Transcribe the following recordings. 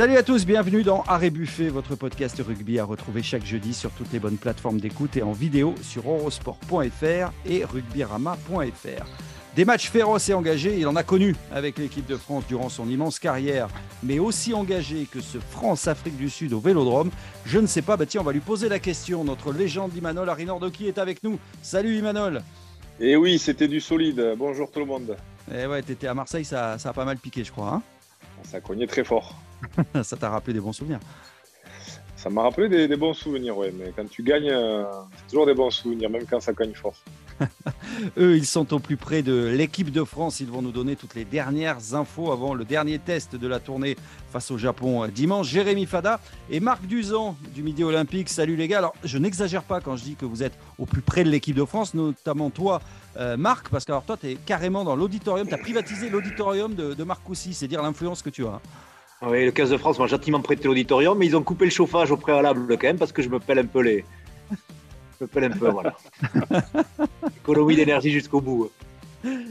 Salut à tous, bienvenue dans Arrêt Buffet, votre podcast rugby à retrouver chaque jeudi sur toutes les bonnes plateformes d'écoute et en vidéo sur eurosport.fr et rugbyrama.fr. Des matchs féroces et engagés, il en a connu avec l'équipe de France durant son immense carrière, mais aussi engagé que ce France-Afrique du Sud au Vélodrome. Je ne sais pas, bah tiens, on va lui poser la question. Notre légende Imanol Arinordoki est avec nous. Salut Imanol eh oui, c'était du solide. Bonjour tout le monde. Eh ouais, t'étais à Marseille, ça, ça a pas mal piqué, je crois. Hein ça cognait très fort. ça t'a rappelé des bons souvenirs ça m'a rappelé des, bons souvenirs, ouais. Mais quand tu gagnes, euh, c'est toujours des bons souvenirs, même quand ça cogne fort. Eux, ils sont au plus près de l'équipe de France. Ils vont nous donner toutes les dernières infos avant le dernier test de la tournée face au Japon euh, dimanche. Jérémy Fada et Marc Duzan du Midi Olympique. Salut les gars. Alors, je n'exagère pas quand je dis que vous êtes au plus près de l'équipe de France, notamment toi, euh, Marc, parce que alors, toi, tu es carrément dans l'auditorium. Tu as privatisé l'auditorium de, Marc Coussy. C'est dire l'influence que tu as. Hein. Oui, le 15 de France m'a gentiment prêté l'auditorium, mais ils ont coupé le chauffage au préalable quand même parce que je me pèle un peu les. Je me pèle un peu, voilà. Économie d'énergie jusqu'au bout.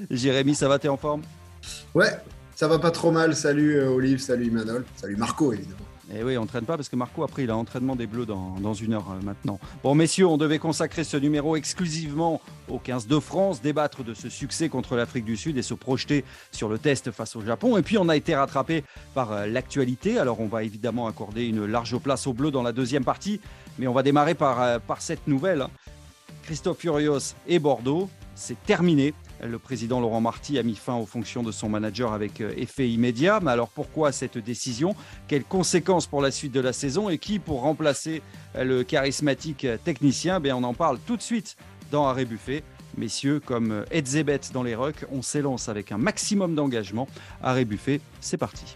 Jérémy, ça va, t'es en forme? Ouais, ça va pas trop mal. Salut euh, Olive, salut Emmanuel, salut Marco évidemment. Et eh oui, on traîne pas parce que Marco, après, il a entraînement des Bleus dans, dans une heure euh, maintenant. Bon, messieurs, on devait consacrer ce numéro exclusivement au 15 de France, débattre de ce succès contre l'Afrique du Sud et se projeter sur le test face au Japon. Et puis, on a été rattrapé par euh, l'actualité. Alors, on va évidemment accorder une large place aux Bleus dans la deuxième partie. Mais on va démarrer par, euh, cette nouvelle. Hein. Christophe Furios et Bordeaux, c'est terminé. Le président Laurent Marty a mis fin aux fonctions de son manager avec euh, effet immédiat. Mais alors pourquoi cette décision? Quelles conséquences pour la suite de la saison? Et qui pour remplacer euh, le charismatique euh, technicien? Ben, On en parle tout de suite dans Arrêt Buffet. Messieurs, comme Edzebet dans les rucks, on s'élance avec un maximum d'engagement. Arrêt Buffet, c'est parti.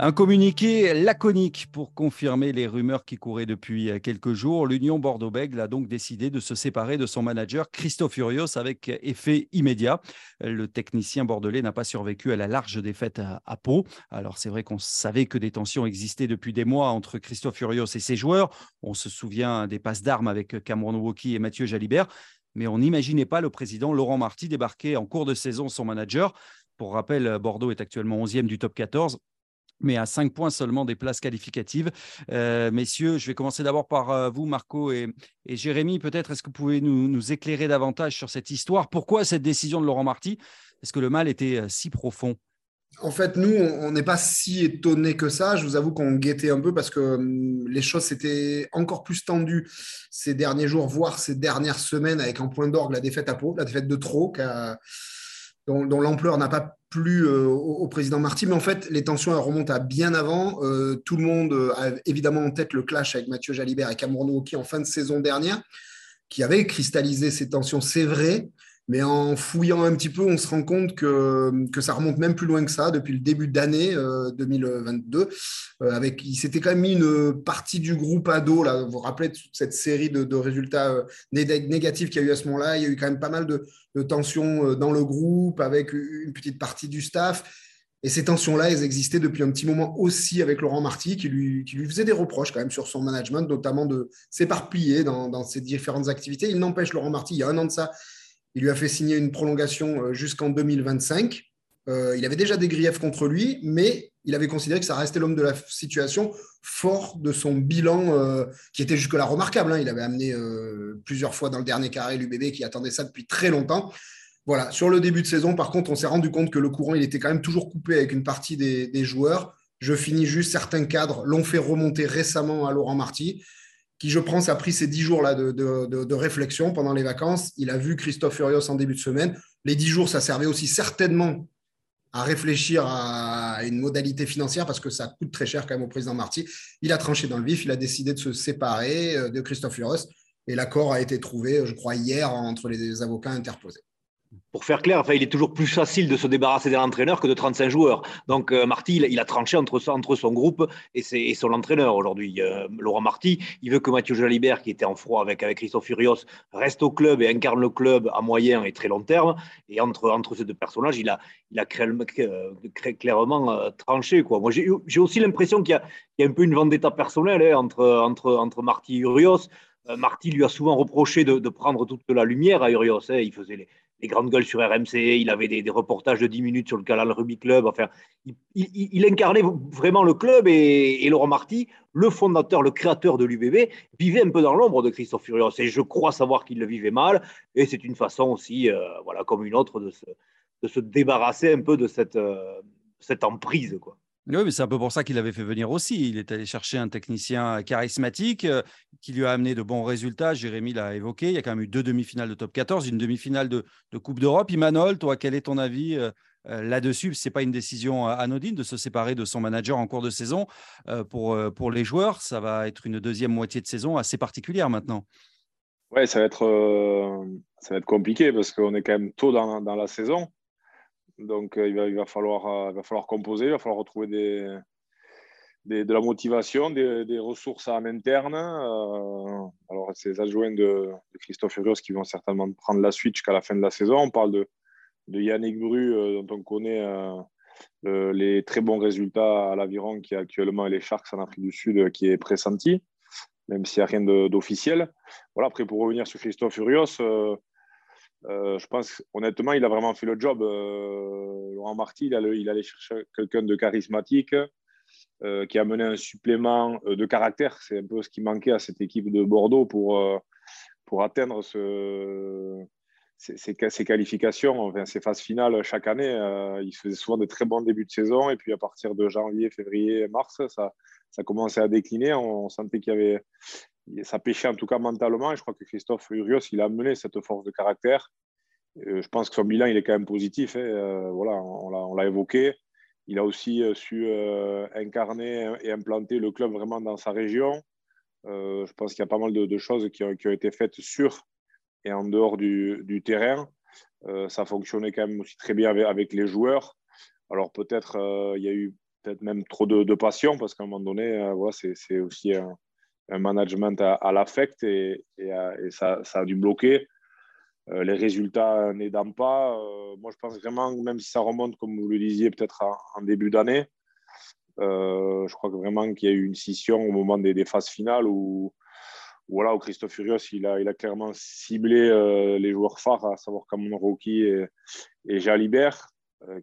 Un communiqué laconique pour confirmer les rumeurs qui couraient depuis quelques jours. L'Union Bordeaux-Bègles a donc décidé de se séparer de son manager Christophe Furios avec effet immédiat. Le technicien bordelais n'a pas survécu à la large défaite à, Pau. Alors c'est vrai qu'on savait que des tensions existaient depuis des mois entre Christophe Furios et ses joueurs. On se souvient des passes d'armes avec Cameron Woki et Mathieu Jalibert. Mais on n'imaginait pas le président Laurent Marty débarquer en cours de saison son manager. Pour rappel, Bordeaux est actuellement 11e du top 14 mais à 5 points seulement des places qualificatives. Euh, messieurs, je vais commencer d'abord par euh, vous, Marco et, Jérémy. Peut-être est-ce que vous pouvez nous, éclairer davantage sur cette histoire Pourquoi cette décision de Laurent Marty? Est-ce que le mal était euh, si profond? En fait, nous, on n'est pas si étonnés que ça. Je vous avoue qu'on guettait un peu parce que hum, les choses s'étaient encore plus tendues ces derniers jours, voire ces dernières semaines, avec un point d'orgue la défaite à Pau, la défaite de trop, dont, l'ampleur n'a pas plu euh, au, président Marty. Mais en fait, les tensions remontent à bien avant. Euh, tout le monde a évidemment en tête le clash avec Mathieu Jalibert et Cameron qui en fin de saison dernière, qui avait cristallisé ces tensions, c'est vrai. Mais en fouillant un petit peu, on se rend compte que, que ça remonte même plus loin que ça, depuis le début d'année 2022. Euh, euh, avec, il s'était quand même mis une partie du groupe ado. Là, vous vous rappelez de cette série de, résultats euh, négatifs qu'il y a eu à ce moment-là? Il y a eu quand même pas mal de, de tensions dans le groupe, avec une petite partie du staff. Et ces tensions-là, elles existaient depuis un petit moment aussi avec Laurent Marty, qui lui, qui lui faisait des reproches quand même sur son management, notamment de s'éparpiller dans, dans ses différentes activités. Il n'empêche Laurent Marty, il y a un an de ça, il lui a fait signer une prolongation euh, jusqu'en 2025. Euh, il avait déjà des griefs contre lui, mais il avait considéré que ça restait l'homme de la situation, fort de son bilan euh, qui était jusque-là remarquable. Hein. Il avait amené plusieurs fois dans le dernier carré l'UBB qui attendait ça depuis très longtemps. Voilà, sur le début de saison, par contre, on s'est rendu compte que le courant, il était quand même toujours coupé avec une partie des, des joueurs. Je finis juste, certains cadres l'ont fait remonter récemment à Laurent Marty qui, je pense, a pris ces dix jours-là de, réflexion pendant les vacances. Il a vu Christophe Furios en début de semaine. Les dix jours, ça servait aussi certainement à réfléchir à une modalité financière parce que ça coûte très cher quand même au président Marty. Il a tranché dans le vif, il a décidé de se séparer euh, de Christophe Furios et l'accord a été trouvé, je crois, hier entre les avocats interposés pour faire clair, enfin, il est toujours plus facile de se débarrasser d'un entraîneur que de 35 joueurs. Donc, euh, Marty, il, a tranché entre, son groupe et, son entraîneur aujourd'hui. Euh, Laurent Marty, il veut que Mathieu Jalibert, qui était en froid avec, Christophe Furios, reste au club et incarne le club à moyen et très long terme. Et entre, entre ces deux personnages, il a, il a euh, clairement tranché. Quoi. Moi, j'ai aussi l'impression qu'il y, y, a un peu une vendetta personnelle hein, entre, entre, entre Marty et Urios. Marty lui a souvent reproché de, prendre toute la lumière à Urios. Hein. Il faisait les, les grandes gueules sur RMC, il avait des, reportages de 10 minutes sur le canal Rugby Club. Enfin, il, incarnait vraiment le club et, Laurent Marty, le fondateur, le créateur de l'UBB, vivait un peu dans l'ombre de Christophe Furios. Et je crois savoir qu'il le vivait mal. Et c'est une façon aussi, euh, voilà, comme une autre, de se, débarrasser un peu de cette, euh, cette emprise. Quoi. Oui, mais c'est un peu pour ça qu'il avait fait venir aussi. Il est allé chercher un technicien charismatique euh, qui lui a amené de bons résultats. Jérémy l'a évoqué. Il y a quand même eu deux demi-finales de top 14, une demi-finale de, Coupe d'Europe. Imanol, toi, quel est ton avis euh, euh, là-dessus? Ce n'est pas une décision anodine de se séparer de son manager en cours de saison. pour, pour les joueurs, ça va être une deuxième moitié de saison assez particulière maintenant. Oui, ça, va être, ça va être compliqué parce qu'on est quand même tôt dans, dans la saison. Donc, euh, il, va, il, va falloir, euh, composer, il va falloir retrouver de la motivation, des, ressources en interne. Euh, alors, ces adjoints de, Christophe Furios qui vont certainement prendre la suite jusqu'à la fin de la saison. On parle de, Yannick Bru, dont on connaît les très bons résultats à l'Aviron, qui actuellement les Sharks en Afrique du Sud, qui est pressenti, même s'il n'y a rien d'officiel. Voilà, après, pour revenir sur Christophe Furios, euh, je pense honnêtement, il a vraiment fait le job. Euh, Laurent Marty, il, allait chercher quelqu'un de charismatique euh, qui a mené un supplément de caractère. C'est un peu ce qui manquait à cette équipe de Bordeaux pour, pour atteindre ce, ces, qualifications, enfin, ces phases finales chaque année. il faisait souvent de très bons débuts de saison et puis à partir de janvier, février, mars, ça commençait à décliner. On sentait qu'il y avait ça pêchait en tout cas mentalement. Je crois que Christophe Urios, il a amené cette force de caractère. Euh, je pense que son bilan, il est quand même positif. Hein. Euh, voilà, on l'a évoqué. Il a aussi euh, su incarner et implanter le club vraiment dans sa région. je pense qu'il y a pas mal de, choses qui ont, été faites sur et en dehors du, terrain. ça fonctionnait quand même aussi très bien avec, les joueurs. Alors peut-être il y a eu peut-être même trop de, passion parce qu'à un moment donné, voilà, c'est aussi un, un management à, l'affect et, ça, a dû bloquer. Euh, les résultats n'aidant pas, euh, moi je pense vraiment, même si ça remonte, comme vous le disiez, peut-être en, début d'année, euh, je crois que vraiment qu'il y a eu une scission au moment des, phases finales où, voilà, où Christophe Furios il a, clairement ciblé les joueurs phares, à savoir Cameron Rocky et, et Jalibert,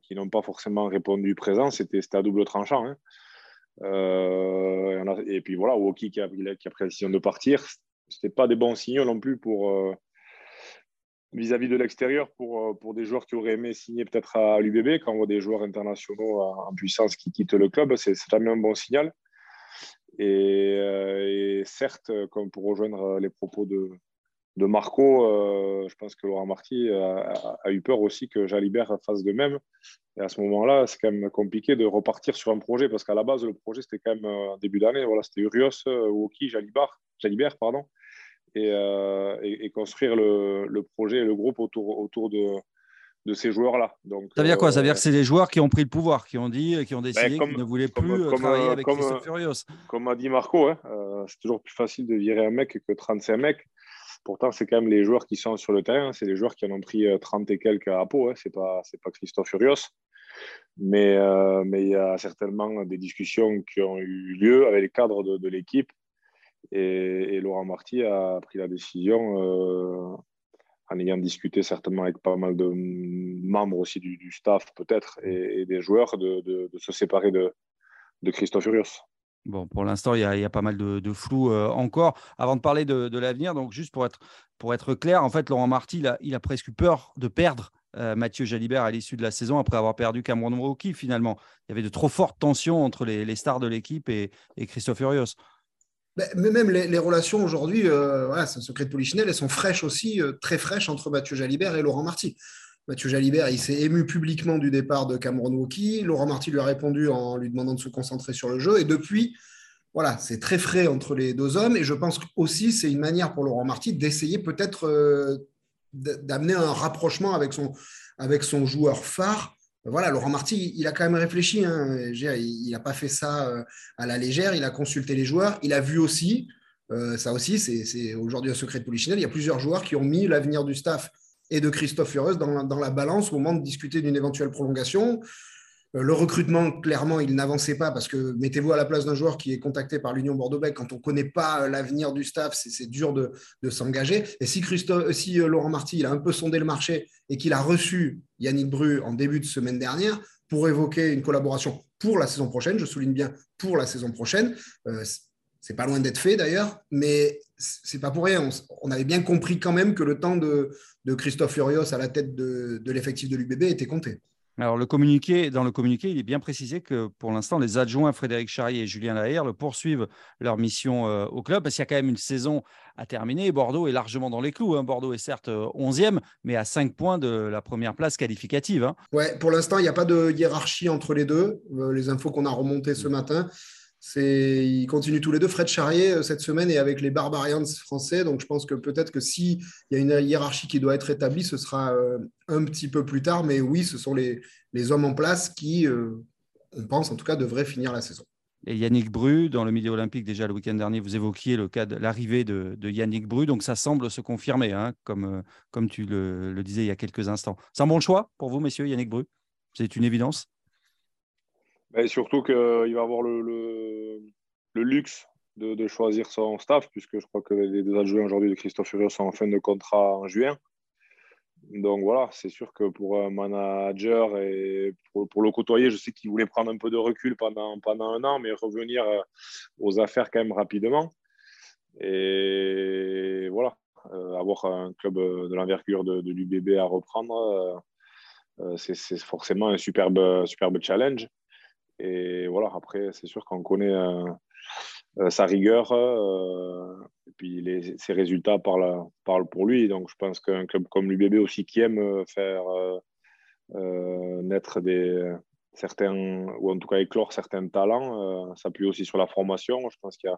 qui n'ont pas forcément répondu présent. C'était à double tranchant. Hein. Euh, et puis voilà, Woki qui a, pris la décision de partir. Ce n'était pas des bons signaux non plus pour euh, vis-à-vis de l'extérieur pour, euh, pour des joueurs qui auraient aimé signer peut-être à l'UBB. Quand on voit des joueurs internationaux en puissance qui quittent le club, c'est jamais un bon signal. Et, et, certes, comme pour rejoindre les propos de, de Marco, euh, je pense que Laurent Marty a, eu peur aussi que Jalibert fasse de même. Et à ce moment-là, c'est quand même compliqué de repartir sur un projet parce qu'à la base, le projet, c'était quand même euh, début d'année. Voilà, c'était Urios, euh, Woki, Jalibert, Jalibert pardon, et, et, construire le, le, projet et le groupe autour, autour de, de ces joueurs-là. Donc, ça veut dire quoi? Ça veut dire que c'est les joueurs qui ont pris le pouvoir, qui ont dit, qui ont décidé ben, qu'ils ne voulaient plus travailler avec Christophe Furios. Comme a dit Marco, hein, c'est toujours plus facile de virer un mec que 35 mecs. Pourtant, c'est quand même les joueurs qui sont sur le terrain. C'est les joueurs qui en ont pris 30 euh, et quelques à peau. Hein. Ce n'est pas, pas Christophe Furios. Mais, euh, mais il y a certainement des discussions qui ont eu lieu avec les cadres de, l'équipe. Et, Laurent Marty a pris la décision, euh, en ayant discuté certainement avec pas mal de membres aussi du, staff, peut-être, et, des joueurs, de, de, se séparer de, de Christophe Furios. Bon, pour l'instant, il y, a pas mal de, flou euh, encore. Avant de parler de, l'avenir, donc juste pour être, pour être clair, en fait, Laurent Marty, il a, il a presque eu peur de perdre euh, Mathieu Jalibert à l'issue de la saison après avoir perdu Cameron Rookie, finalement. Il y avait de trop fortes tensions entre les, stars de l'équipe et, Christophe Urios. Mais même les, relations aujourd'hui, euh, c'est un secret de Polichinelle, elles sont fraîches aussi, très fraîches entre Mathieu Jalibert et Laurent Marty. Mathieu Jalibert, il s'est ému publiquement du départ de Cameron Wauki. Laurent Marty lui a répondu en lui demandant de se concentrer sur le jeu. Et depuis, voilà, c'est très frais entre les deux hommes. Et je pense aussi c'est une manière pour Laurent Marty d'essayer peut-être euh, d'amener un rapprochement avec son, avec son joueur phare. Voilà, Laurent Marty, il a quand même réfléchi. Hein. Il n'a pas fait ça euh, à la légère. Il a consulté les joueurs. Il a vu aussi, euh, ça aussi, c'est aujourd'hui un secret de Polichinelle, il y a plusieurs joueurs qui ont mis l'avenir du staff et de Christophe Furieux dans, la balance au moment de discuter d'une éventuelle prolongation. Euh, le recrutement, clairement, il n'avançait pas parce que mettez-vous à la place d'un joueur qui est contacté par l'Union Bordeaux-Bègles. Quand on ne connaît pas euh, l'avenir du staff, c'est dur de, s'engager. Et si, Christophe, si Laurent Marty il a un peu sondé le marché et qu'il a reçu Yannick Bru en début de semaine dernière pour évoquer une collaboration pour la saison prochaine, je souligne bien pour la saison prochaine, c'est pas loin d'être fait d'ailleurs, mais c'est pas pour rien. On, avait bien compris quand même que le temps de, Christophe Furios à la tête de, l'effectif de l'UBB était compté. Alors, le communiqué, dans le communiqué, il est bien précisé que pour l'instant, les adjoints Frédéric Charrier et Julien le poursuivent leur mission euh, au club parce qu'il y a quand même une saison à terminer. Bordeaux est largement dans les clous. Hein. Bordeaux est certes 11e, euh, mais à 5 points de la première place qualificative. Hein. Ouais, pour l'instant, il n'y a pas de hiérarchie entre les deux. Euh, les infos qu'on a remontées ce matin, ils continuent tous les deux. Fred Charrier, euh, cette semaine, est avec les Barbarians français. Donc, je pense que peut-être que s'il y a une hiérarchie qui doit être établie, ce sera euh, un petit peu plus tard. Mais oui, ce sont les, hommes en place qui, euh, on pense en tout cas, devraient finir la saison. Et Yannick Bru, dans le milieu olympique, déjà le week-end dernier, vous évoquiez le cas de l'arrivée de, Yannick Bru. Donc, ça semble se confirmer, hein, comme, comme tu le, disais il y a quelques instants. C'est un bon choix pour vous, messieurs, Yannick Bru? C'est une évidence? Surtout qu'il va avoir le, le, luxe de, choisir son staff, puisque je crois que les deux adjoints aujourd'hui de Christophe Furieux sont en fin de contrat en juin. Donc voilà, c'est sûr que pour un manager et pour, le côtoyer, je sais qu'il voulait prendre un peu de recul pendant, pendant un an, mais revenir euh, aux affaires quand même rapidement. Et voilà, euh, avoir un club de l'envergure de, de l'UBB à reprendre, euh, c'est forcément un superbe, superbe challenge. Et voilà, après, c'est sûr qu'on connaît euh, euh, sa rigueur euh, et puis ses résultats parlent, pour lui. Donc, je pense qu'un club comme l'UBB aussi qui aime faire naître des, certains, ou en tout cas éclore certains talents, s'appuie aussi sur la formation. Je pense a,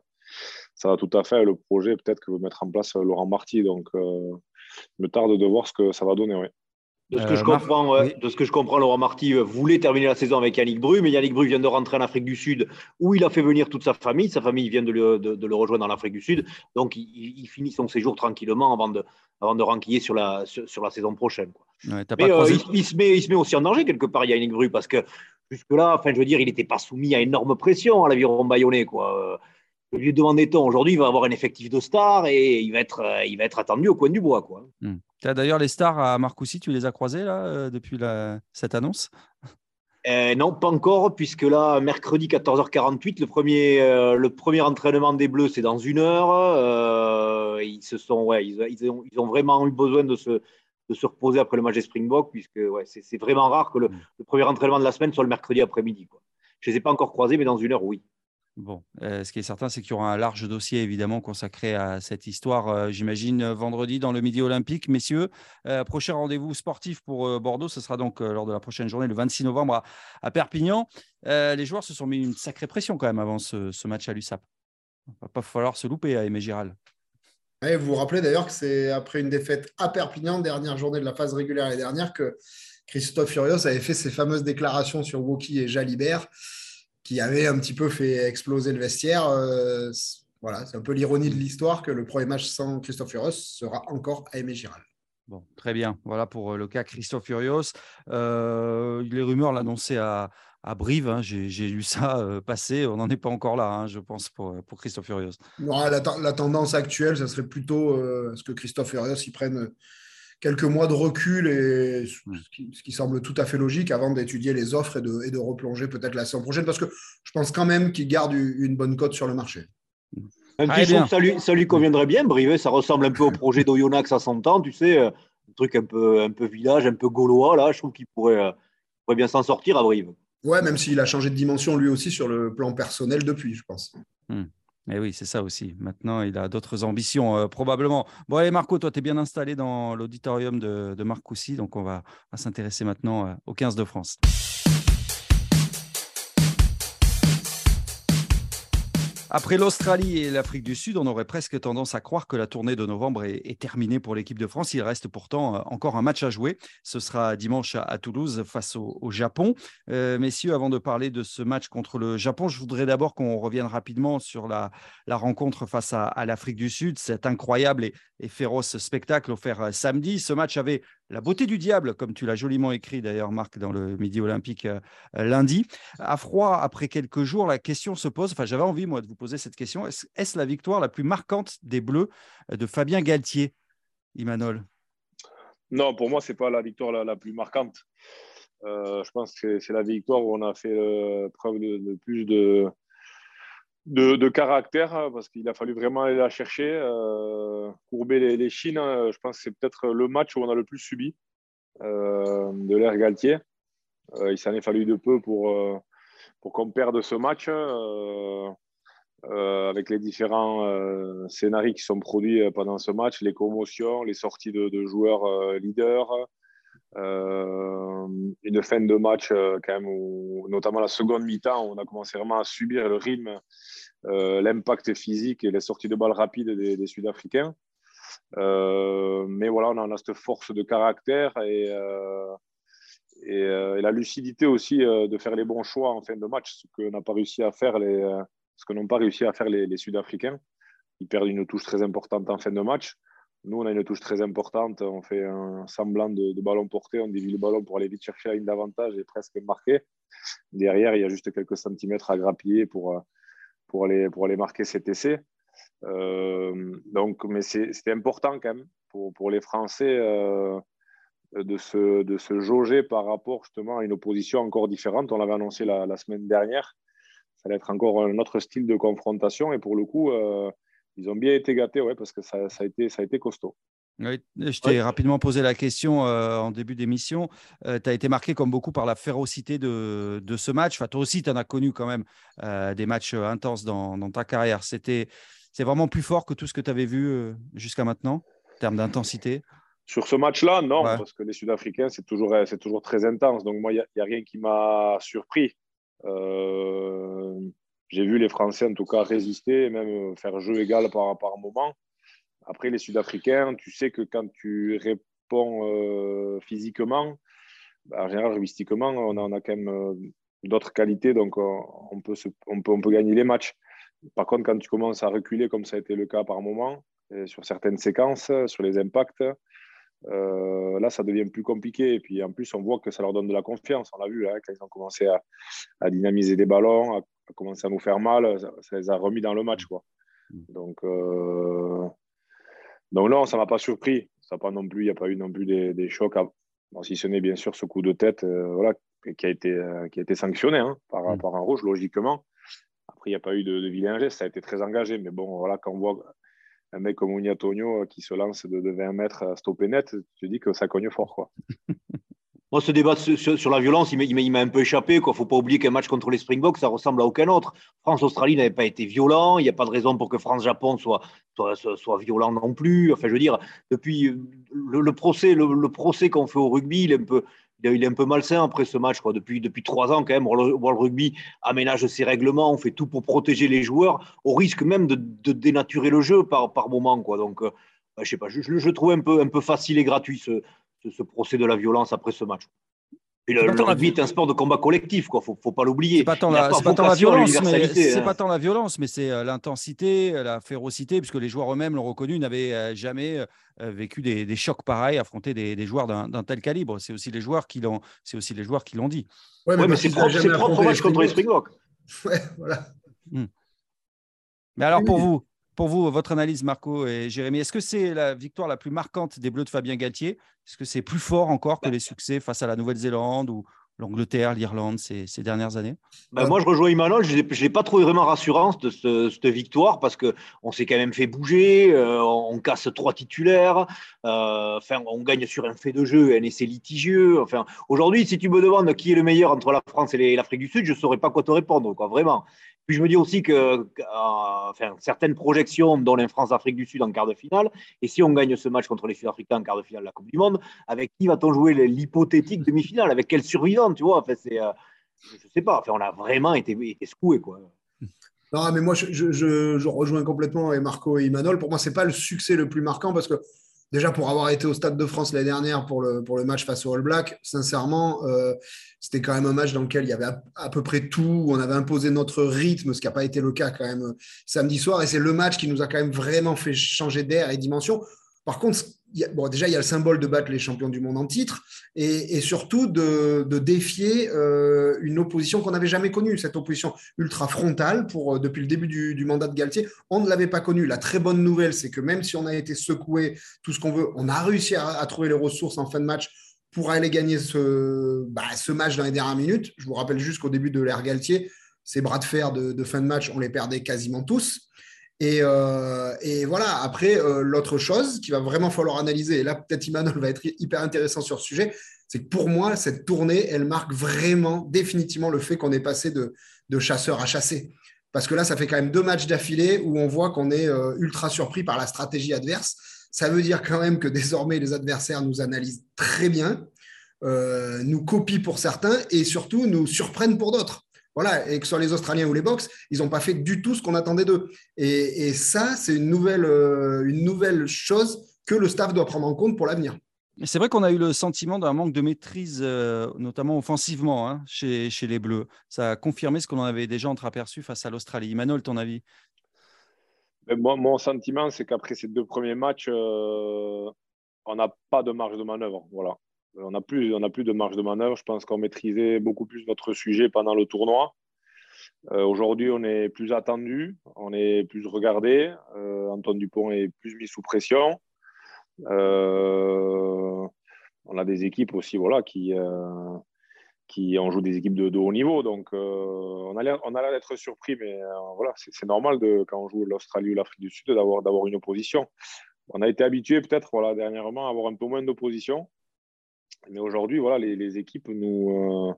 ça va tout à fait le projet peut-être que veut mettre en place Laurent Marty. Donc, je me tarde de voir ce que ça va donner. Oui. De ce, que je euh, comprends, de ce que je comprends, Laurent Marty euh, voulait terminer la saison avec Yannick Bru, mais Yannick Bru vient de rentrer en Afrique du Sud où il a fait venir toute sa famille. Sa famille vient de le, de, le rejoindre en Afrique du Sud. Donc, il, finit son séjour tranquillement avant de, avant de ranquiller sur la, sur, la saison prochaine. mais euh, il, se met, il se met aussi en danger quelque part, Yannick Bru, parce que jusque-là, enfin, je veux dire, il n'était pas soumis à énorme pression à l'aviron bayonnais. Quoi lui demandait-on aujourd'hui, il va avoir un effectif de stars et il va être, euh, il va être attendu au coin du bois. Quoi. Hmm. as D'ailleurs, les stars à Marcoussis, tu les as croisés là, euh, depuis la, cette annonce? Euh, Non, pas encore, puisque là, mercredi 14h48, le premier, le premier entraînement des Bleus, c'est dans une heure. ils, se sont, ouais, ils, ont, ils, ont, vraiment eu besoin de se, de se reposer après le match des Springboks, puisque ouais, c'est vraiment rare que le, hmm. le, premier entraînement de la semaine soit le mercredi après-midi. Je ne les ai pas encore croisés, mais dans une heure, oui. Bon, euh, ce qui est certain, c'est qu'il y aura un large dossier évidemment consacré à cette histoire, euh, j'imagine, euh, vendredi dans le Midi Olympique. Messieurs, prochain rendez-vous sportif pour Bordeaux, ce sera donc lors de la prochaine journée, le 26 novembre à, Perpignan. les joueurs se sont mis une sacrée pression quand même avant ce, match à l'USAP. Il va pas falloir se louper à Aimé Giral. vous vous rappelez d'ailleurs que c'est après une défaite à Perpignan, dernière journée de la phase régulière l'année dernière, que Christophe Furios avait fait ses fameuses déclarations sur Woki et Jalibert qui avait un petit peu fait exploser le vestiaire. Euh, voilà, c'est un peu l'ironie de l'histoire que le premier match sans Christophe Furios sera encore à Aimé Giral. Bon, très bien. Voilà pour euh, le cas Christophe Furios. Euh, les rumeurs l'annonçaient à, à Brive. Hein. J'ai lu ça passer. On n'en est pas encore là, hein, je pense, pour, pour Christophe Furios. la, la, tendance actuelle, ça serait plutôt ce que Christophe Furios y prenne quelques mois de recul et ce qui, semble tout à fait logique avant d'étudier les offres et de, et de replonger peut-être la saison prochaine parce que je pense quand même qu'il garde une bonne cote sur le marché. Ah, ça, lui, ça, lui, conviendrait bien, Brivet. Ça ressemble un peu au projet d'Oyonax à 100 ans, tu sais, euh, un truc un peu, un peu village, un peu gaulois. Là, je trouve qu'il pourrait, euh, pourrait bien s'en sortir à Brive. Ouais, même s'il a changé de dimension lui aussi sur le plan personnel depuis, je pense. Hmm. Eh oui, c'est ça aussi. Maintenant, il a d'autres ambitions, euh, probablement. Bon, allez, Marco, toi, tu es bien installé dans l'auditorium de, de Marcoussi, donc on va, va s'intéresser maintenant euh, au 15 de France. Après l'Australie et l'Afrique du Sud, on aurait presque tendance à croire que la tournée de novembre est, terminée pour l'équipe de France. Il reste pourtant euh, encore un match à jouer. Ce sera dimanche à, Toulouse face au, Japon. Euh, messieurs, avant de parler de ce match contre le Japon, je voudrais d'abord qu'on revienne rapidement sur la, rencontre face à, l'Afrique du Sud, cet incroyable et, féroce spectacle offert euh, samedi. Ce match avait la beauté du diable, comme tu l'as joliment écrit d'ailleurs, Marc, dans le Midi Olympique euh, lundi. À froid, après quelques jours, la question se pose, enfin j'avais envie moi de vous poser cette question, est-ce la victoire la plus marquante des Bleus de Fabien Galtier, Imanol? Non, pour moi, ce n'est pas la victoire la, plus marquante. je pense que c'est la victoire où on a fait preuve de, plus de, de, caractère, hein, parce qu'il a fallu vraiment aller la chercher, euh, courber les, chines. Hein. je pense que c'est peut-être le match où on a le plus subi euh, de l'ère Galtier. Euh, il s'en est fallu de peu pour, pour qu'on perde ce match, avec les différents scénarios qui sont produits pendant ce match, les commotions, les sorties de, joueurs leaders. une fin de match quand même notamment la seconde mi-temps on a commencé vraiment à subir le rythme l'impact physique et les sorties de balles rapides des, Sud-Africains. Euh, mais voilà, on a, cette force de caractère et, euh, la lucidité aussi de faire les bons choix en fin de match, ce que n'a pas réussi à faire les, ce que n'ont pas réussi à faire les, Sud-Africains. Ils perdent une touche très importante en fin de match. Nous, on a une touche très importante. On fait un semblant de, ballon porté. On dévie le ballon pour aller vite chercher une davantage et presque marquer. Derrière, il y a juste quelques centimètres à grappiller pour, pour aller, pour aller marquer cet essai. Euh, donc, mais c'était important quand même pour, pour les Français euh, de, se, de se jauger par rapport justement à une opposition encore différente. On l'avait annoncé la, semaine dernière. Ça allait être encore un autre style de confrontation et pour le coup, euh, ils ont bien été gâtés ouais, parce que ça, ça, a été, ça a été costaud je t'ai rapidement posé la question euh, en début d'émission. Euh, tu as été marqué comme beaucoup par la férocité de, de ce match. Enfin, toi aussi, tu en as connu quand même euh, des matchs intenses dans, dans ta carrière. C'était, c'est vraiment plus fort que tout ce que tu avais vu jusqu'à maintenant en termes d'intensité? Sur ce match-là, non, parce que les Sud-Africains, c'est toujours, c'est toujours très intense. Donc, moi, il n'y a, rien qui m'a surpris. j'ai vu les Français, en tout cas, résister, même faire jeu égal par, par moment. Après, les Sud-Africains, tu sais que quand tu réponds euh, physiquement, bah, en général, rustiquement, on a, a quand même euh, d'autres qualités, donc euh, on, peut on, peut, on peut gagner les matchs. Par contre, quand tu commences à reculer, comme ça a été le cas par moment, sur certaines séquences, sur les impacts, là, ça devient plus compliqué. Et puis, en plus, on voit que ça leur donne de la confiance. On l'a vu, hein, quand ils ont commencé à, dynamiser des ballons, à, commencer à nous faire mal, ça, les a remis dans le match. Quoi. Mm. Donc, donc non, ça ne m'a pas surpris. Ça pas non plus, il n'y a pas eu non plus des, chocs, si ce n'est bien sûr ce coup de tête euh, voilà, qui, a été, euh, qui a été sanctionné hein, par, mm. par, un rouge, logiquement. Après, il n'y a pas eu de, de, vilain geste, ça a été très engagé. Mais bon, voilà, quand on voit un mec comme Tonio euh, qui se lance de, de 20 mètres à stopper net, tu te dis que ça cogne fort. Quoi. Moi, ce débat sur, la violence, il m'a un peu échappé. Il ne faut pas oublier qu'un match contre les Springboks, ça ressemble à aucun autre. France-Australie n'avait pas été violent. Il n'y a pas de raison pour que France-Japon soit, soit, violent non plus. Enfin, je veux dire, depuis le, procès, le, procès qu'on fait au rugby, il est un peu, il est un peu malsain après ce match. Quoi. Depuis, depuis trois ans, quand même, World Rugby aménage ses règlements, on fait tout pour protéger les joueurs, au risque même de, dénaturer le jeu par, par moment. Quoi. Donc, euh, je sais pas, je, trouve un peu, un peu facile et gratuit ce, ce, procès de la violence après ce match. Et le, rugby est un sport de combat collectif, quoi. Faut, faut pas l'oublier. C'est pas tant la, violence, mais c'est hein. pas tant la violence, mais c'est euh, l'intensité, la férocité, puisque les joueurs eux-mêmes l'ont reconnu, n'avaient euh, jamais euh, vécu des, chocs pareils, affronter des, joueurs d'un tel calibre. C'est aussi les joueurs qui l'ont, c'est aussi les joueurs qui l'ont dit. Ouais, mais, c'est propre, match contre les Springboks. Ouais, voilà. Hmm. Mais alors pour vous, pour vous, votre analyse, Marco et Jérémy, est-ce que c'est la victoire la plus marquante des Bleus de Fabien Galtier? Est-ce que c'est plus fort encore que bah. les succès face à la Nouvelle-Zélande ou l'Angleterre, l'Irlande ces, dernières années? Bah, Moi, je rejoins Emmanuel. Je ne l'ai pas trouvé vraiment rassurant, cette, cette victoire, parce qu'on s'est quand même fait bouger, euh, on casse trois titulaires, euh, enfin, on gagne sur un fait de jeu, un essai litigieux. Enfin, Aujourd'hui, si tu me demandes qui est le meilleur entre la France et l'Afrique du Sud, je ne saurais pas quoi te répondre, quoi, vraiment. Puis je me dis aussi que euh, certaines projections dont la France-Afrique du Sud en quart de finale, et si on gagne ce match contre les Sud-Africains en quart de finale de la Coupe du Monde, avec qui va-t-on jouer l'hypothétique demi-finale? Avec quel survivant, tu vois? Enfin, euh, Je ne sais pas, enfin, on a vraiment été, été. Quoi. Non, mais moi, je, rejoins complètement et Marco et Imanol. Pour moi, ce n'est pas le succès le plus marquant parce que déjà pour avoir été au Stade de France l'année dernière pour le, match face au All Black, sincèrement, euh, c'était quand même un match dans lequel il y avait à, peu près tout, on avait imposé notre rythme, ce qui n'a pas été le cas quand même euh, samedi soir. Et c'est le match qui nous a quand même vraiment fait changer d'air et dimension. Par contre, déjà, il y a le symbole de battre les champions du monde en titre et, surtout de, défier euh, une opposition qu'on n'avait jamais connue, cette opposition ultra frontale euh, depuis le début du, mandat de Galtier. On ne l'avait pas connue. La très bonne nouvelle, c'est que même si on a été secoué, tout ce qu'on veut, on a réussi à, trouver les ressources en fin de match pour aller gagner ce, bah, ce match dans les dernières minutes. Je vous rappelle juste qu'au début de l'ère Galtier, ces bras de fer de fin de match, on les perdait quasiment tous. Euh, et, voilà, après, euh, l'autre chose qu'il va vraiment falloir analyser, et là peut-être Imanol va être hyper intéressant sur ce sujet, c'est que pour moi, cette tournée, elle marque vraiment définitivement le fait qu'on est passé de, chasseur à chassé. Parce que là, ça fait quand même deux matchs d'affilée où on voit qu'on est euh, ultra surpris par la stratégie adverse. Ça veut dire quand même que désormais, les adversaires nous analysent très bien, nous copient pour certains et surtout nous surprennent pour d'autres. Voilà, et que ce soit les Australiens ou les Box, ils n'ont pas fait du tout ce qu'on attendait d'eux. Et, ça, c'est une nouvelle, euh, une nouvelle chose que le staff doit prendre en compte pour l'avenir. C'est vrai qu'on a eu le sentiment d'un manque de maîtrise, euh, notamment offensivement, hein, chez, chez, les Bleus. Ça a confirmé ce qu'on avait déjà entreaperçu face à l'Australie. Manol, ton avis? Moi, Mon sentiment, c'est qu'après ces deux premiers matchs, euh, on n'a pas de marge de manœuvre. Voilà on n'a plus, de marge de manœuvre. Je pense qu'on maîtrisait beaucoup plus notre sujet pendant le tournoi. Euh, aujourd'hui, on est plus attendu, on est plus regardé. Euh, Antoine Dupont est plus mis sous pression. Euh, on a des équipes aussi voilà, qui, qui des équipes de, haut niveau. Donc, on a l'air d'être surpris, mais voilà, c'est normal de, quand on joue l'Australie ou l'Afrique du Sud d'avoir une opposition. On a été habitué peut-être voilà, dernièrement à avoir un peu moins d'opposition. Mais aujourd'hui, voilà, les, équipes nous, euh,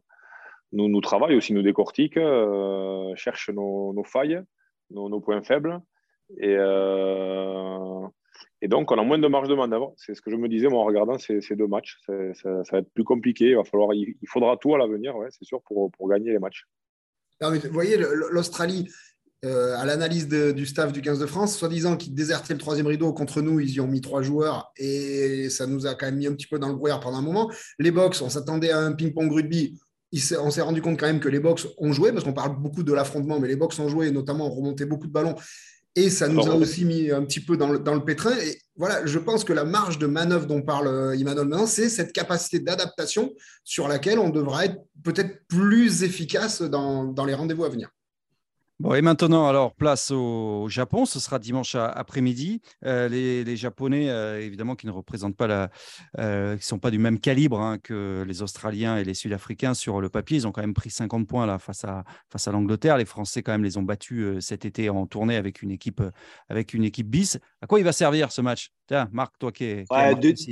nous, nous, travaillent aussi, nous décortiquent, euh, cherchent nos, failles, nos, points faibles. Et, euh, et donc, on a moins de marge de manœuvre. C'est ce que je me disais moi, en regardant ces, deux matchs. Ça, va être plus compliqué. Il, faudra tout à l'avenir, c'est sûr, pour gagner les matchs. vous voyez, l'Australie, euh, à l'analyse du staff du 15 de France, soi-disant qu'ils désertaient le troisième rideau contre nous, ils y ont mis trois joueurs et ça nous a quand même mis un petit peu dans le brouillard pendant un moment. Les box, on s'attendait à un ping-pong rugby. on s'est rendu compte quand même que les box ont joué, parce qu'on parle beaucoup de l'affrontement, mais les box ont joué, notamment ont remonté beaucoup de ballons. Et ça nous a aussi mis un petit peu dans le, pétrin. Et voilà, je pense que la marge de manœuvre dont parle euh, Emmanuel maintenant, c'est cette capacité d'adaptation sur laquelle on devra être peut-être plus efficace dans les rendez-vous à venir. Bon, et maintenant, alors, place au Japon. Ce sera dimanche après-midi. Euh, les, Japonais, euh, évidemment, qui ne représentent pas la. Euh, qui sont pas du même calibre hein, que les Australiens et les Sud-Africains sur le papier. Ils ont quand même pris 50 points là, face à, face à l'Angleterre. Les Français, quand même, les ont battus cet été en tournée avec une équipe, avec une équipe bis. À quoi il va servir ce match? Tiens, Marc, toi qui es.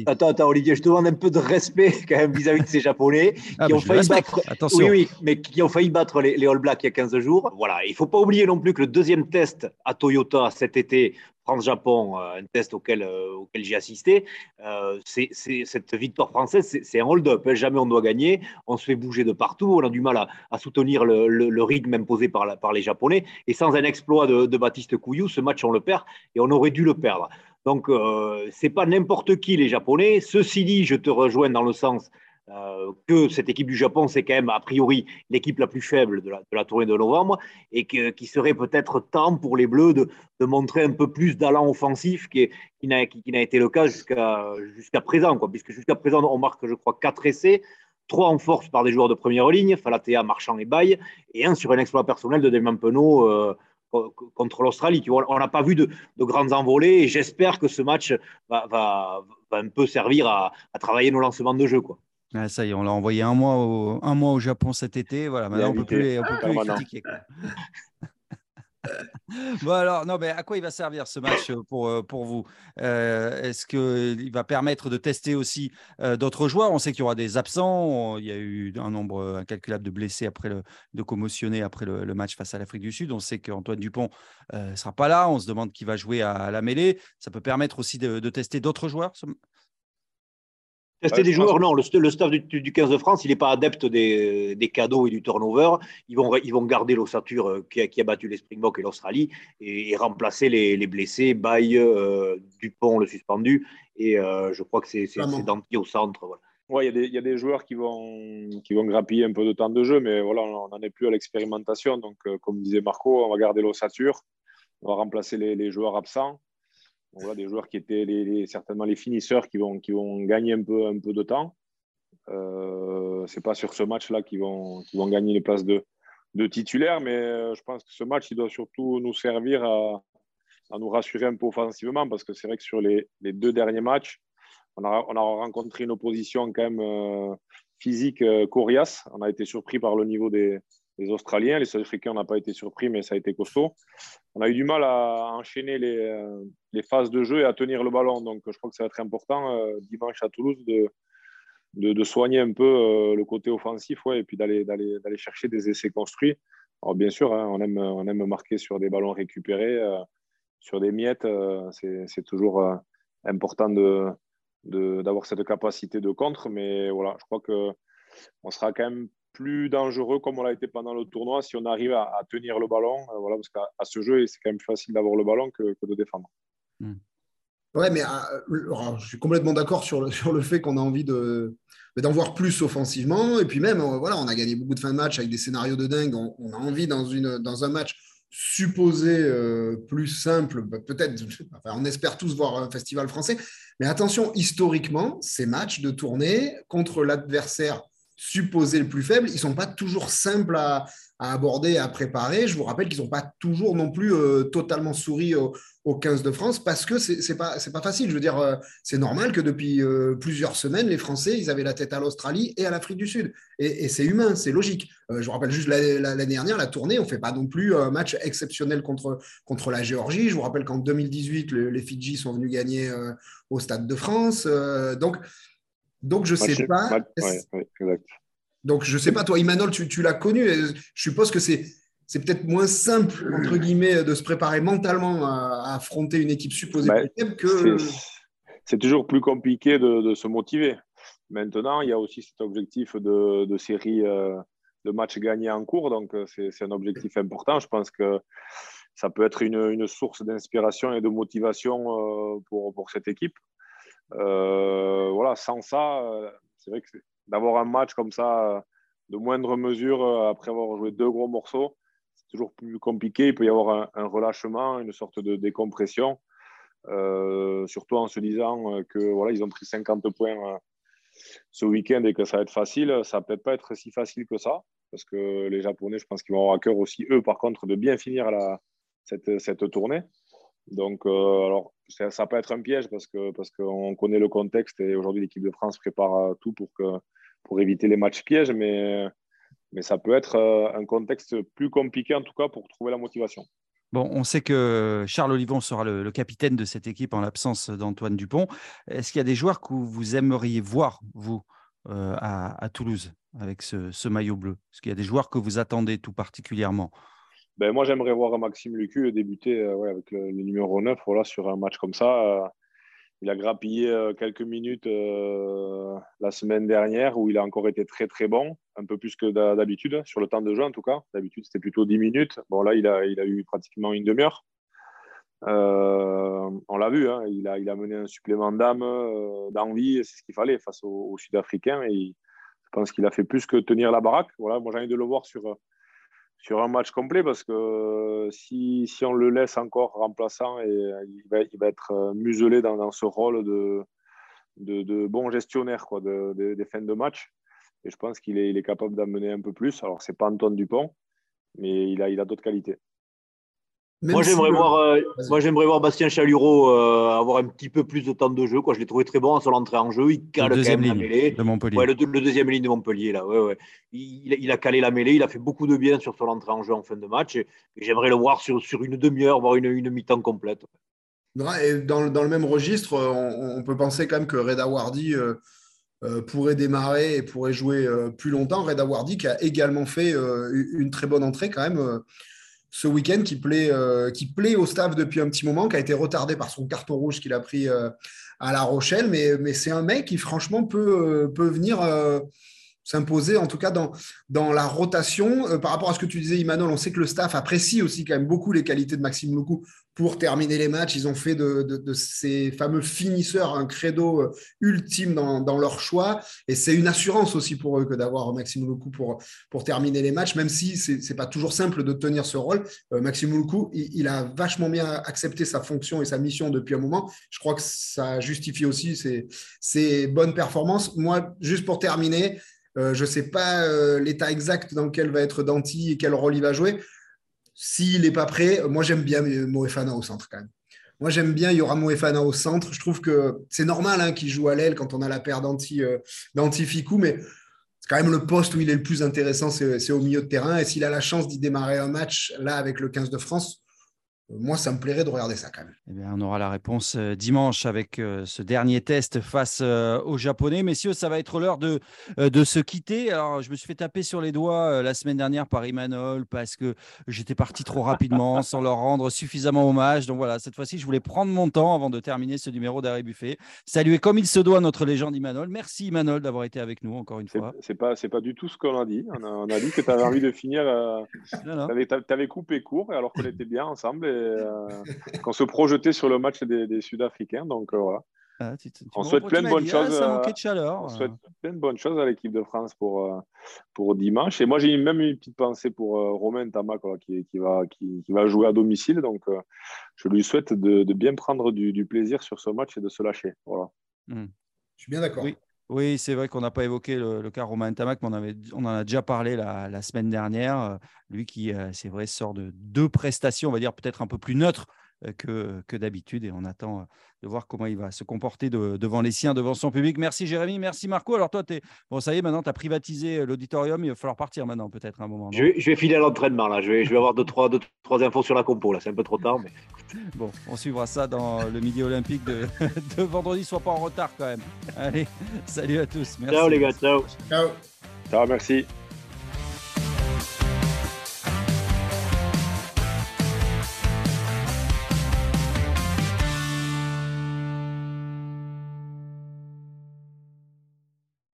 attends, attends, Olivier, je te demande un peu de respect quand même vis-à-vis de ces Japonais ah, qui ont failli battre. Attention. Oui, oui, mais qui ont failli battre les, All Blacks il y a 15 jours. Voilà, il ne faut pas oublier non plus que le deuxième test à Toyota cet été, France-Japon, euh, un test auquel, euh, auquel j'ai assisté, euh, c'est, cette victoire française, c'est, un hold-up. Hein. Jamais on doit gagner. On se fait bouger de partout. On a du mal à, soutenir le, le, rythme imposé par, par les Japonais. Et sans un exploit de, de Baptiste Couillou, ce match, on le perd et on aurait dû le perdre. Donc, euh, ce n'est pas n'importe qui les Japonais. Ceci dit, je te rejoins dans le sens euh, que cette équipe du Japon, c'est quand même a priori l'équipe la plus faible de la, tournée de novembre et qu'il qui serait peut-être temps pour les Bleus de, montrer un peu plus d'allant offensif qui, qui n'a été le cas jusqu'à présent. Quoi, puisque jusqu'à présent, on marque, je crois, quatre essais trois en force par des joueurs de première ligne, Falatea, Marchand et Baye, et un sur un exploit personnel de Damien Penaud, euh, contre l'Australie. On n'a pas vu de, grandes envolées et j'espère que ce match va, un peu servir à, travailler nos lancements de jeu. Quoi. ça y est, on l'a envoyé un mois, au, un mois au Japon cet été. Voilà, maintenant on ne peut plus, peut plus critiquer. bon alors, non, mais à quoi il va servir ce match pour, pour vous? Est-ce qu'il va permettre de tester aussi d'autres joueurs? On sait qu'il y aura des absents. Il y a eu un nombre incalculable de blessés après le, de commotionnés après le, match face à l'Afrique du Sud. On sait qu'Antoine Dupont ne sera pas là. On se demande qui va jouer à, la mêlée. Ça peut permettre aussi de tester d'autres joueurs Tester des joueurs, non. Le, staff du, 15 de France, il n'est pas adepte des, cadeaux et du turnover. Ils vont, ils vont garder l'ossature euh, qui a, battu les Springboks et l'Australie et, remplacer les, blessés, Baye, euh, Dupont, le suspendu. Et euh, je crois que c'est Danti au centre. Voilà. il y, a des joueurs qui vont, qui vont grappiller un peu de temps de jeu, mais voilà, on n'en est plus à l'expérimentation. Donc, comme disait Marco, on va garder l'ossature, on va remplacer les, joueurs absents. Voilà, des joueurs qui étaient certainement les finisseurs qui vont, qui vont gagner un peu, un peu de temps. Euh, ce n'est pas sur ce match-là qu'ils vont, vont gagner les places de, de titulaires, mais euh, je pense que ce match, il doit surtout nous servir à, à nous rassurer un peu offensivement, parce que c'est vrai que sur les, les, deux derniers matchs, on a, on a rencontré une opposition quand même euh, physique coriace. On a été surpris par le niveau des, les Australiens. Les Sud-Africains, n'ont pas été surpris, mais ça a été costaud. On a eu du mal à enchaîner les, euh, phases de jeu et à tenir le ballon. Donc, je crois que ça va être important euh, dimanche à Toulouse de, soigner un peu euh, le côté offensif ouais, et puis d'aller chercher des essais construits. Alors, bien sûr, hein, on, aime, on marquer sur des ballons récupérés, sur des miettes. C'est toujours important d'avoir cette capacité de contre. Mais voilà, je crois que on sera quand même plus dangereux comme on l'a été pendant le tournoi si on arrive à, tenir le ballon. Euh, voilà, parce qu'à ce jeu, c'est quand même plus facile d'avoir le ballon que, de défendre. Hmm. Ouais, mais euh, je suis complètement d'accord sur le, sur le fait qu'on a envie de, d'en voir plus offensivement. Et puis même, euh, voilà, on a gagné beaucoup de fins de match avec des scénarios de dingue. On, a envie dans, une, dans un match supposé plus simple, bah, peut-être, on espère tous voir un festival français. Mais attention, historiquement, ces matchs de tournée contre l'adversaire supposés le plus faible, ils ne sont pas toujours simples à, aborder, à préparer. Je vous rappelle qu'ils n'ont pas toujours non plus euh, totalement souri au, 15 de France parce que ce n'est pas, pas facile. Je veux dire, euh, c'est normal que depuis euh, plusieurs semaines, les Français, ils avaient la tête à l'Australie et à l'Afrique du Sud. Et, c'est humain, c'est logique. je vous rappelle juste l'année dernière, la tournée, on ne fait pas non plus un match exceptionnel contre, contre la Géorgie. Je vous rappelle qu'en 2018, les Fidji sont venus gagner au Stade de France. donc, donc, je ne sais pas. Donc, je ne sais pas, toi, Imanol, tu, l'as connu. Je suppose que c'est, c'est peut-être moins simple, entre guillemets, de se préparer mentalement à, affronter une équipe supposée bah, que. C'est toujours plus compliqué de, se motiver. Maintenant, il y a aussi cet objectif de, série euh, de matchs gagnés en cours. Donc, euh, c'est, un objectif important. Je pense que ça peut être une, source d'inspiration et de motivation euh, pour, pour cette équipe. Euh, voilà, sans ça, euh, c'est vrai que d'avoir un match comme ça, euh, de moindre mesure, après avoir joué deux gros morceaux, c'est toujours plus compliqué. Il peut y avoir un, relâchement, une sorte de décompression. surtout en se disant que voilà, ils ont pris 50 points ce week-end et que ça va être facile. Ça peut-être pas être si facile que ça, parce que les Japonais, je pense qu'ils vont avoir à cœur aussi, eux, par contre, de bien finir cette, cette tournée. Donc, euh, alors, ça, peut être un piège parce qu'on qu'on connaît le contexte et aujourd'hui, l'équipe de France prépare euh, tout pour, que, pour éviter les matchs pièges, mais, mais ça peut être euh, un contexte plus compliqué en tout cas pour trouver la motivation. Bon, on sait que Charles Olivon sera le, capitaine de cette équipe en l'absence d'Antoine Dupont. Est-ce qu'il y a des joueurs que vous aimeriez voir, vous, à, Toulouse, avec ce, ce maillot bleu? Est-ce qu'il y a des joueurs que vous attendez tout particulièrement? Ben, moi, j'aimerais voir Maxime Lucu débuter euh, avec le, numéro 9 voilà, sur un match comme ça. Euh, il a grappillé euh, quelques minutes la semaine dernière où il a encore été très très bon, un peu plus que d'habitude, sur le temps de jeu en tout cas. D'habitude, c'était plutôt 10 minutes. Bon, là, il a, il a eu pratiquement une demi-heure. on l'a vu, hein, il, a, il a mené un supplément d'âme, d'envie, c'est ce qu'il fallait face aux, Sud-Africains. Et je pense qu'il a fait plus que tenir la baraque. Voilà, moi, j'ai envie de le voir sur sur un match complet parce que euh, si, on le laisse encore remplaçant, et, euh, il, va, il va être euh, muselé dans, ce rôle de, de, de, bon gestionnaire quoi, de, des fins de match. Et je pense qu'il est, il est capable d'amener un peu plus. Alors, ce n'est pas Antoine Dupont, mais il a, il a d'autres qualités moi, j'aimerais voir, euh, moi, j'aimerais voir Bastien Chalureau euh, avoir un petit peu plus de temps de jeu. Quoi. Je l'ai trouvé très bon à son entrée en jeu. Il cale quand même la mêlée. De Montpellier. Ouais, le, deuxième ligne de Montpellier. Là. Ouais, ouais. Il, il, a calé la mêlée. Il a fait beaucoup de bien sur son entrée en jeu en fin de match. Et, j'aimerais le voir sur, sur une demi-heure, voire une, une mi-temps complète. Et dans, dans, le même registre, on, peut penser quand même que Reda Wardy euh, pourrait démarrer et pourrait jouer plus longtemps. Reda Wardy qui a également fait une très bonne entrée quand même ce week-end qui plaît, euh, qui plaît au staff depuis un petit moment, qui a été retardé par son carton rouge qu'il a pris euh, à La Rochelle. Mais, c'est un mec qui, franchement, peut, euh, peut venir s'imposer, en tout cas dans, dans la rotation. Euh, par rapport à ce que tu disais, Imanol, on sait que le staff apprécie aussi quand même beaucoup les qualités de Maxime Loukou pour terminer les matchs. Ils ont fait de, ces fameux finisseurs un credo euh, ultime dans, leur choix. Et c'est une assurance aussi pour eux que d'avoir Maxime Loukou pour, pour terminer les matchs, même si ce n'est pas toujours simple de tenir ce rôle. Euh, Maxime Loukou, il, a vachement bien accepté sa fonction et sa mission depuis un moment. Je crois que ça justifie aussi ses, ses bonnes performances. Moi, juste pour terminer, euh, je ne sais pas l'état exact dans lequel va être Danti et quel rôle il va jouer. S'il n'est pas prêt, moi j'aime bien Moefana au centre quand même. Moi j'aime bien, il y aura Moefana au centre. Je trouve que c'est normal hein, qu'il joue à l'aile quand on a la paire d'anti euh, Ficou, mais c'est quand même le poste où il est le plus intéressant, c'est au milieu de terrain. Et s'il a la chance d'y démarrer un match là avec le 15 de France, moi, ça me plairait de regarder ça quand même. Eh bien, on aura la réponse euh, dimanche avec euh, ce dernier test face euh, aux Japonais. Messieurs, ça va être l'heure de, de se quitter. Alors, je me suis fait taper sur les doigts la semaine dernière par Imanol parce que j'étais parti trop rapidement sans leur rendre suffisamment hommage. Donc voilà, cette fois-ci, je voulais prendre mon temps avant de terminer ce numéro d'Arrêt Buffet. Saluer comme il se doit notre légende Imanol. Merci Imanol d'avoir été avec nous encore une fois. C'est pas, pas du tout ce qu'on a dit. On a, dit que tu avais envie de finir. Tu avais, coupé court alors qu'on était bien ensemble. Euh, qu'on se projetait sur le match des, Sud-Africains. Donc euh, voilà. Ah, on souhaite plein de bonnes choses. on souhaite plein de bonnes choses à l'équipe de France pour, euh, pour dimanche. Et moi, j'ai même une petite pensée pour Romain Tamac qui, qui, va, qui, va jouer à domicile. Donc, je lui souhaite de, bien prendre du, plaisir sur ce match et de se lâcher. Voilà. Je suis bien d'accord. Oui. Oui, c'est vrai qu'on n'a pas évoqué le, cas Romain Tamac, mais on, en a déjà parlé la, semaine dernière. Lui qui, euh, c'est vrai, sort de deux prestations, on va dire peut-être un peu plus neutres euh, que, que d'habitude. Et on attend euh, de voir comment il va se comporter devant les siens, devant son public. Merci Jérémy, merci Marco. Alors toi, es... bon, ça y est, maintenant tu as privatisé l'auditorium. Il va falloir partir maintenant, peut-être un moment. Je vais, je vais, filer à l'entraînement là. Je vais, je vais avoir deux trois, deux, trois infos sur la compo là. C'est un peu trop tard. Mais... Bon, on suivra ça dans le midi olympique de, de vendredi. Sois pas en retard quand même. Allez, salut à tous. Merci. Ciao les gars, ciao. Ciao. Ciao, merci.